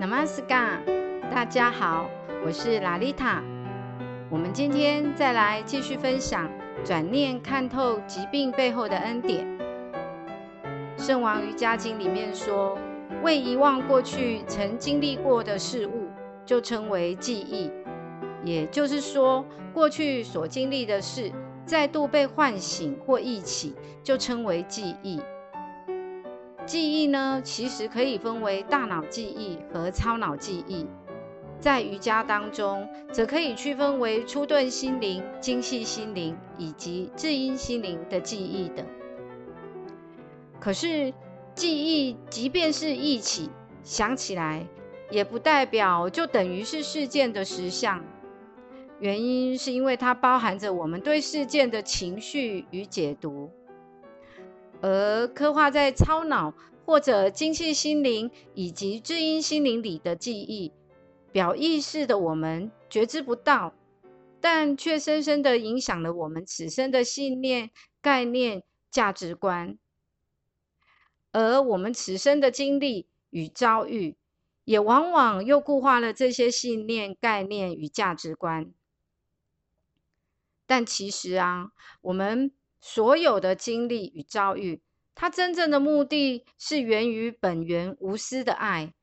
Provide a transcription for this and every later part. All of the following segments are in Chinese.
Namaskar，大家好，我是拉丽塔。我们今天再来继续分享转念看透疾病背后的恩典。圣王瑜伽经里面说，未遗忘过去曾经历过的事物，就称为记忆。也就是说，过去所经历的事，再度被唤醒或忆起，就称为记忆。记忆呢，其实可以分为大脑记忆和超脑记忆。在瑜伽当中，则可以区分为初顿心灵、精细心灵以及至阴心灵的记忆等。可是，记忆即便是忆起、想起来，也不代表就等于是事件的实相。原因是因为它包含着我们对事件的情绪与解读。而刻画在超脑或者精细心灵以及至阴心灵里的记忆，表意识的我们觉知不到，但却深深的影响了我们此生的信念、概念、价值观。而我们此生的经历与遭遇，也往往又固化了这些信念、概念与价值观。但其实啊，我们。所有的经历与遭遇，它真正的目的是源于本源无私的爱，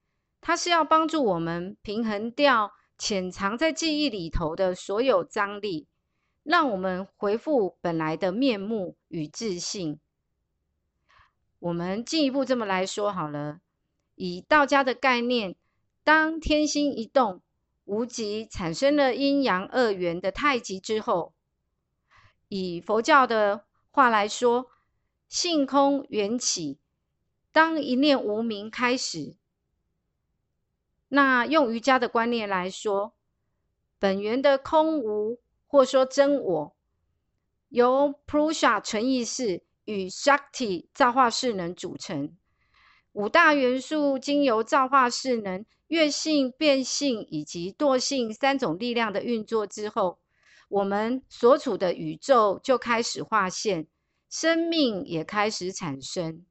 它是要帮助我们平衡掉潜藏在记忆里头的所有张力，让我们恢复本来的面目与自信。我们进一步这么来说好了，以道家的概念，当天心一动，无极产生了阴阳二元的太极之后，以佛教的。话来说，性空缘起，当一念无明开始，那用瑜伽的观念来说，本源的空无或说真我，由 Prusha 纯意识与 Shakti 造化势能组成，五大元素经由造化势能、月性、变性以及惰性三种力量的运作之后。我们所处的宇宙就开始划线，生命也开始产生。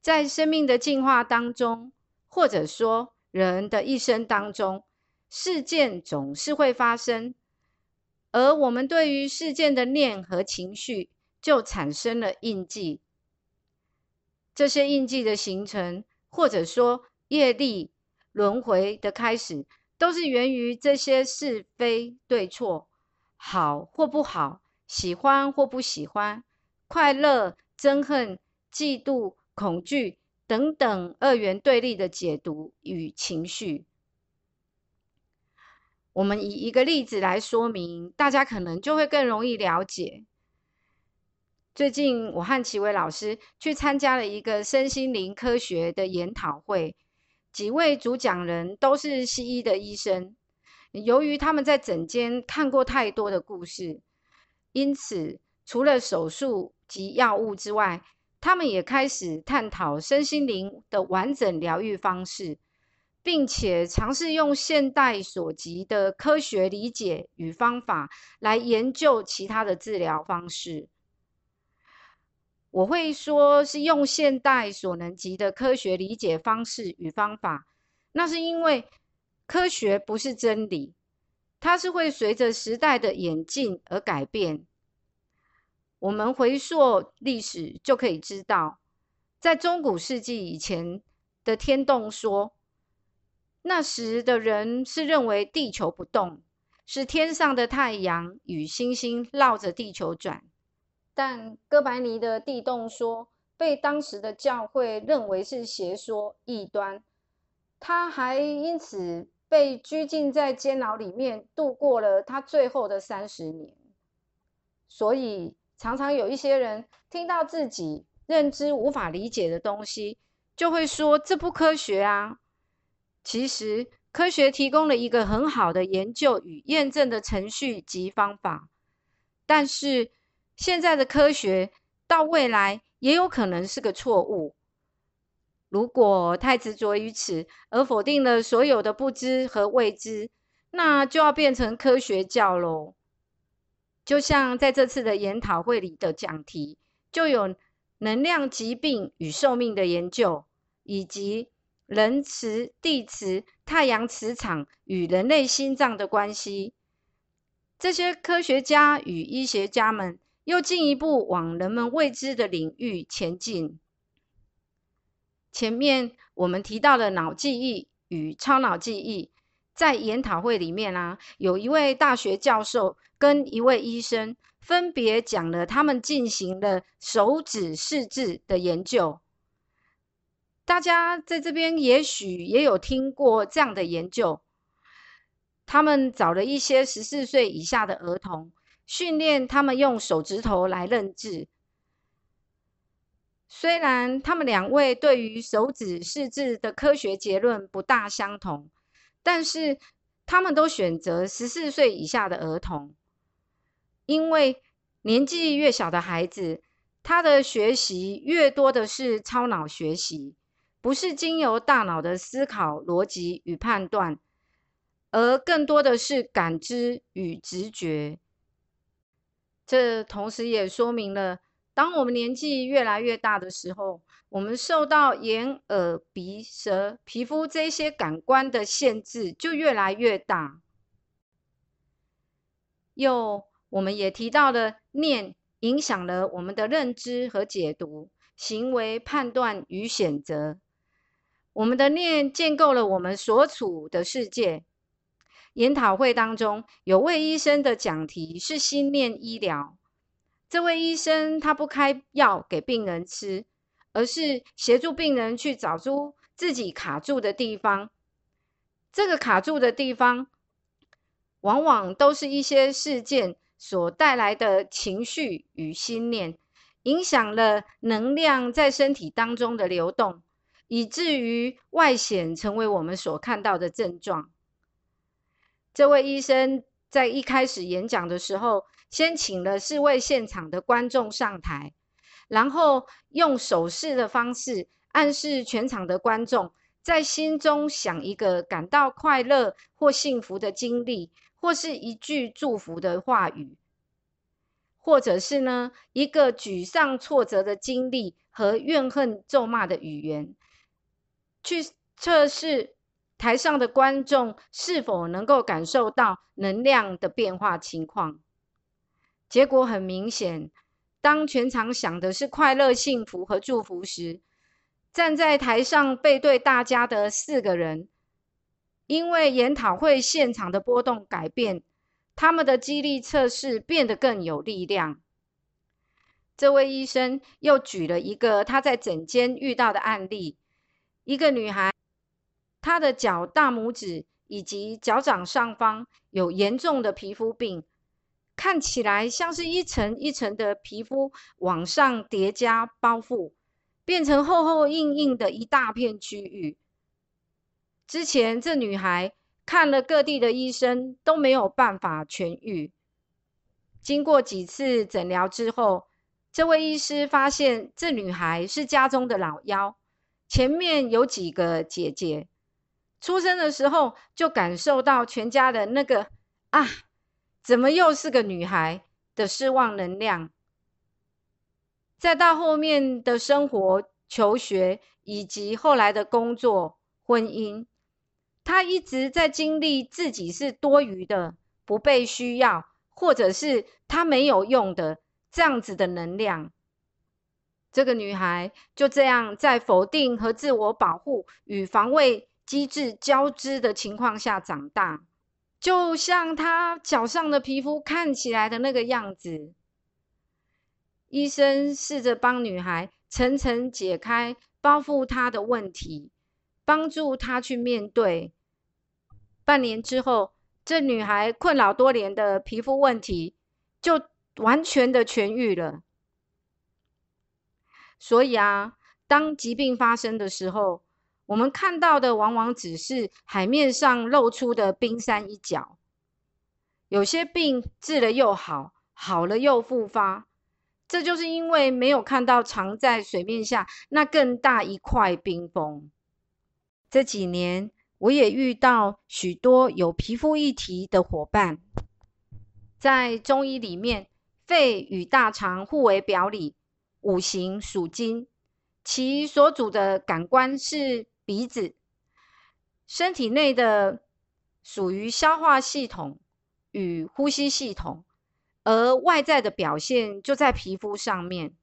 在生命的进化当中，或者说人的一生当中，事件总是会发生，而我们对于事件的念和情绪，就产生了印记。这些印记的形成，或者说业力轮回的开始。都是源于这些是非对错，好或不好，喜欢或不喜欢，快乐、憎恨、嫉妒、恐惧等等二元对立的解读与情绪。我们以一个例子来说明，大家可能就会更容易了解。最近，我和齐伟老师去参加了一个身心灵科学的研讨会。几位主讲人都是西医的医生，由于他们在诊间看过太多的故事，因此除了手术及药物之外，他们也开始探讨身心灵的完整疗愈方式，并且尝试用现代所及的科学理解与方法来研究其他的治疗方式。我会说是用现代所能及的科学理解方式与方法，那是因为科学不是真理，它是会随着时代的演进而改变。我们回溯历史就可以知道，在中古世纪以前的天动说，那时的人是认为地球不动，是天上的太阳与星星绕着地球转。但哥白尼的地动说被当时的教会认为是邪说异端，他还因此被拘禁在监牢里面度过了他最后的三十年。所以常常有一些人听到自己认知无法理解的东西，就会说这不科学啊。其实科学提供了一个很好的研究与验证的程序及方法，但是。现在的科学到未来也有可能是个错误。如果太执着于此，而否定了所有的不知和未知，那就要变成科学教喽。就像在这次的研讨会里的讲题，就有能量疾病与寿命的研究，以及人磁、地磁、太阳磁场与人类心脏的关系。这些科学家与医学家们又进一步往人们未知的领域前进。前面我们提到的脑记忆与超脑记忆，在研讨会里面啊，有一位大学教授跟一位医生分别讲了他们进行了手指试字的研究。大家在这边也许也有听过这样的研究，他们找了一些十四岁以下的儿童，训练他们用手指头来认字。虽然他们两位对于手指试字的科学结论不大相同，但是他们都选择十四岁以下的儿童，因为年纪越小的孩子，他的学习越多的是超脑学习，不是经由大脑的思考、逻辑与判断，而更多的是感知与直觉。这同时也说明了。当我们年纪越来越大的时候，我们受到眼、耳、鼻、舌、皮肤这些感官的限制就越来越大。又，我们也提到了念影响了我们的认知和解读、行为判断与选择。我们的念建构了我们所处的世界。研讨会当中，有位医生的讲题是心念医疗。这位医生他不开药给病人吃，而是协助病人去找出自己卡住的地方。这个卡住的地方，往往都是一些事件所带来的情绪与心念，影响了能量在身体当中的流动，以至于外显成为我们所看到的症状。这位医生在一开始演讲的时候。先请了四位现场的观众上台，然后用手势的方式暗示全场的观众，在心中想一个感到快乐或幸福的经历，或是一句祝福的话语，或者是呢一个沮丧挫折的经历和怨恨咒骂的语言，去测试台上的观众是否能够感受到能量的变化情况。结果很明显，当全场想的是快乐、幸福和祝福时，站在台上背对大家的四个人，因为研讨会现场的波动改变，他们的激励测试变得更有力量。这位医生又举了一个他在诊间遇到的案例：一个女孩，她的脚大拇指以及脚掌上方有严重的皮肤病。看起来像是一层一层的皮肤往上叠加包覆，变成厚厚硬硬的一大片区域。之前这女孩看了各地的医生都没有办法痊愈。经过几次诊疗之后，这位医师发现这女孩是家中的老幺，前面有几个姐姐，出生的时候就感受到全家人那个啊。怎么又是个女孩的失望能量？再到后面的生活、求学以及后来的工作、婚姻，她一直在经历自己是多余的、不被需要，或者是她没有用的这样子的能量。这个女孩就这样在否定和自我保护与防卫机制交织的情况下长大。就像他脚上的皮肤看起来的那个样子，医生试着帮女孩层层解开包覆她的问题，帮助她去面对。半年之后，这女孩困扰多年的皮肤问题就完全的痊愈了。所以啊，当疾病发生的时候，我们看到的往往只是海面上露出的冰山一角。有些病治了又好，好了又复发，这就是因为没有看到藏在水面下那更大一块冰封。这几年，我也遇到许多有皮肤议题的伙伴。在中医里面，肺与大肠互为表里，五行属金，其所主的感官是。鼻子身体内的属于消化系统与呼吸系统，而外在的表现就在皮肤上面。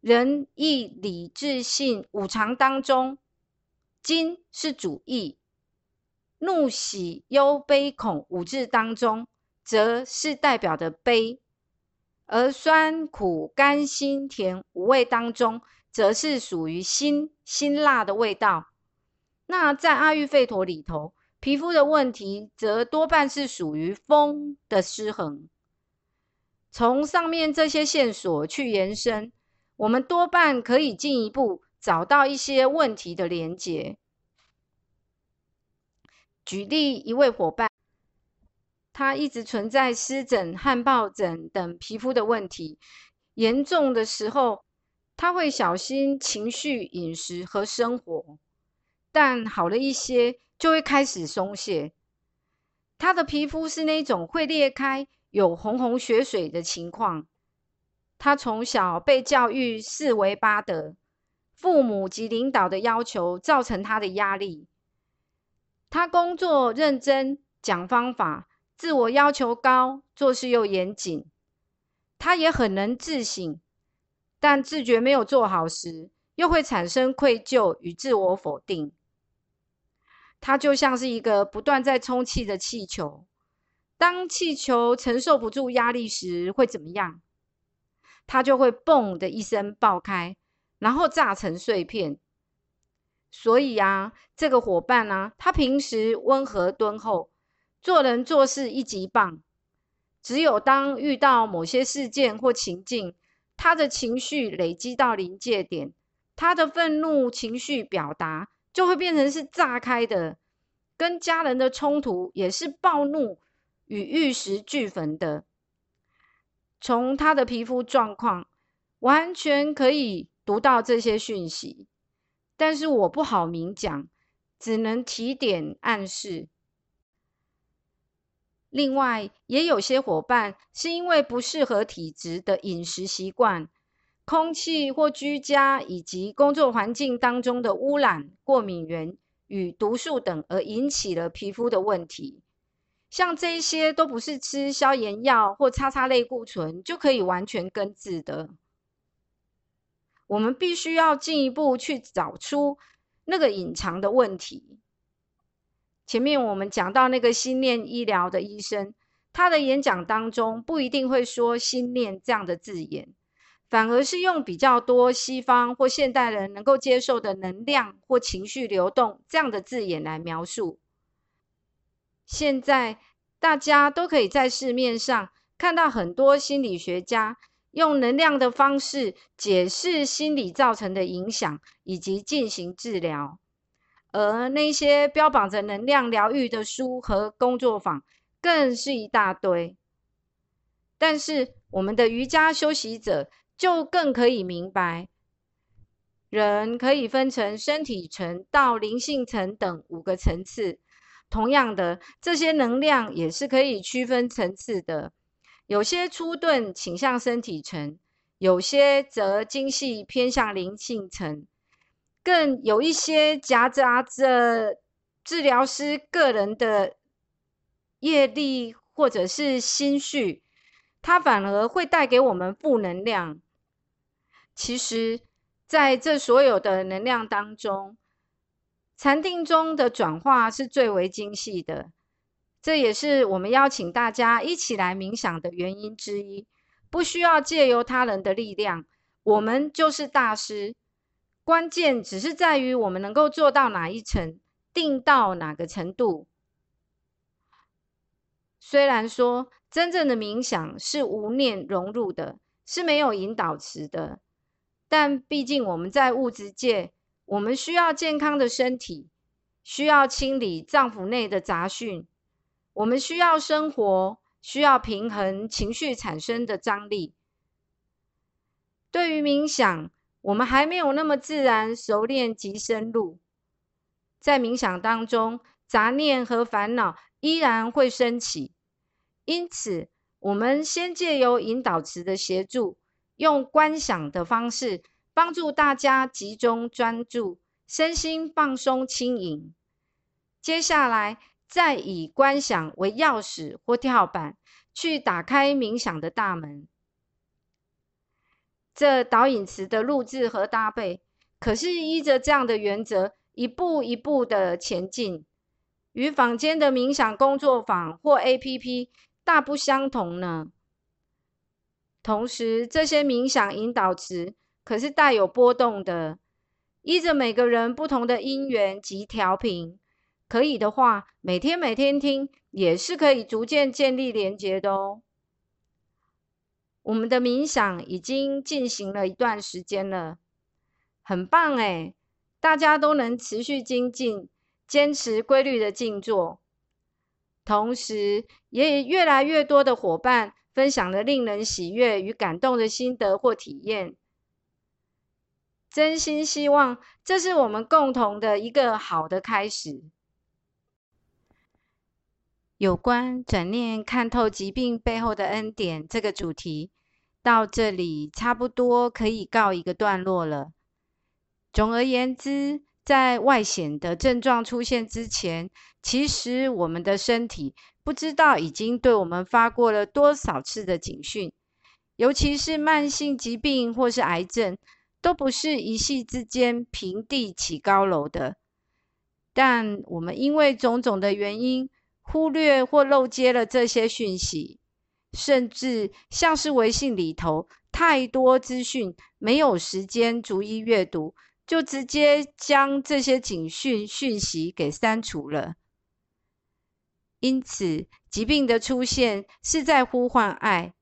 仁义礼智信五常当中，金是主义；怒喜忧悲恐五志当中，则是代表的悲；而酸苦甘辛甜五味当中，则是属于辛辛辣的味道。那在阿育吠陀里头，皮肤的问题则多半是属于风的失衡。从上面这些线索去延伸。我们多半可以进一步找到一些问题的连结。举例，一位伙伴，他一直存在湿疹、汗疱疹等皮肤的问题，严重的时候，他会小心情绪、饮食和生活，但好了一些，就会开始松懈。他的皮肤是那种会裂开、有红红血水的情况。他从小被教育四维八德，父母及领导的要求造成他的压力。他工作认真，讲方法，自我要求高，做事又严谨。他也很能自省，但自觉没有做好时，又会产生愧疚与自我否定。它就像是一个不断在充气的气球，当气球承受不住压力时，会怎么样？它就会嘣的一声爆开，然后炸成碎片。所以啊，这个伙伴呢，他平时温和敦厚，做人做事一级棒。只有当遇到某些事件或情境，他的情绪累积到临界点，他的愤怒情绪表达就会变成是炸开的。跟家人的冲突也是暴怒与玉石俱焚的。从他的皮肤状况，完全可以读到这些讯息，但是我不好明讲，只能提点暗示。另外，也有些伙伴是因为不适合体质的饮食习惯、空气或居家以及工作环境当中的污染、过敏源与毒素等，而引起了皮肤的问题。像这些都不是吃消炎药或擦擦类固醇就可以完全根治的。我们必须要进一步去找出那个隐藏的问题。前面我们讲到那个心念医疗的医生，他的演讲当中不一定会说“心念”这样的字眼，反而是用比较多西方或现代人能够接受的能量或情绪流动这样的字眼来描述。现在大家都可以在市面上看到很多心理学家用能量的方式解释心理造成的影响，以及进行治疗。而那些标榜着能量疗愈的书和工作坊更是一大堆。但是我们的瑜伽修习者就更可以明白，人可以分成身体层到灵性层等五个层次。同样的，这些能量也是可以区分层次的，有些粗钝倾向身体层，有些则精细偏向灵性层，更有一些夹杂着治疗师个人的业力或者是心绪，它反而会带给我们负能量。其实，在这所有的能量当中，禅定中的转化是最为精细的，这也是我们邀请大家一起来冥想的原因之一。不需要借由他人的力量，我们就是大师。关键只是在于我们能够做到哪一层，定到哪个程度。虽然说真正的冥想是无念融入的，是没有引导词的，但毕竟我们在物质界。我们需要健康的身体，需要清理脏腑内的杂讯，我们需要生活，需要平衡情绪产生的张力。对于冥想，我们还没有那么自然熟练及深入，在冥想当中，杂念和烦恼依然会升起，因此，我们先借由引导词的协助，用观想的方式。帮助大家集中专注，身心放松轻盈。接下来再以观想为钥匙或跳板，去打开冥想的大门。这导引词的录制和搭配，可是依着这样的原则，一步一步的前进，与坊间的冥想工作坊或 A.P.P 大不相同呢。同时，这些冥想引导词可是带有波动的，依着每个人不同的因缘及调频，可以的话，每天每天听，也是可以逐渐建立连结的哦。我们的冥想已经进行了一段时间了，很棒诶大家都能持续精进，坚持规律的静坐，同时也越来越多的伙伴分享了令人喜悦与感动的心得或体验。真心希望这是我们共同的一个好的开始。有关转念看透疾病背后的恩典这个主题。到这里差不多可以告一个段落了。总而言之，在外显的症状出现之前，其实我们的身体不知道已经对我们发过了多少次的警讯。尤其是慢性疾病或是癌症，都不是一夕之间平地起高楼的。但我们因为种种的原因，忽略或漏接了这些讯息。甚至像是微信里头太多资讯，没有时间逐一阅读，就直接将这些警讯讯息给删除了。因此，疾病的出现是在呼唤爱，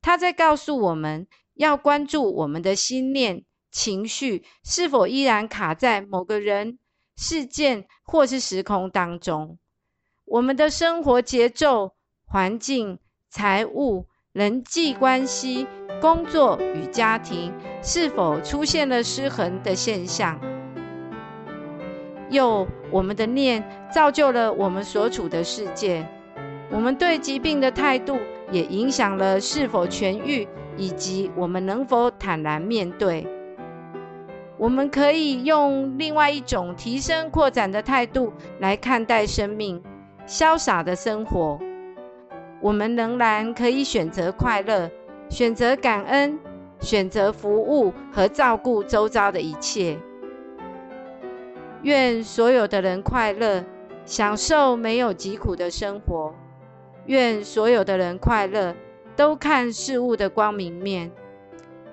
它在告诉我们要关注我们的心念、情绪是否依然卡在某个人、事件或是时空当中，我们的生活节奏、环境。财务、人际关系、工作与家庭是否出现了失衡的现象？又，我们的念造就了我们所处的世界。我们对疾病的态度也影响了是否痊愈，以及我们能否坦然面对。我们可以用另外一种提升、扩展的态度来看待生命，潇洒的生活。我们仍然可以选择快乐，选择感恩，选择服务和照顾周遭的一切。愿所有的人快乐，享受没有疾苦的生活。愿所有的人快乐，都看事物的光明面。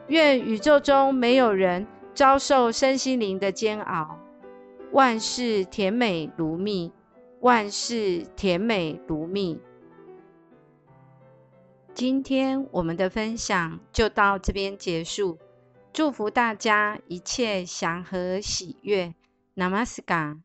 愿宇宙中没有人遭受身心灵的煎熬。万事甜美如蜜，万事甜美如蜜。今天我们的分享就到这边结束，祝福大家一切祥和喜悦，Namaskar。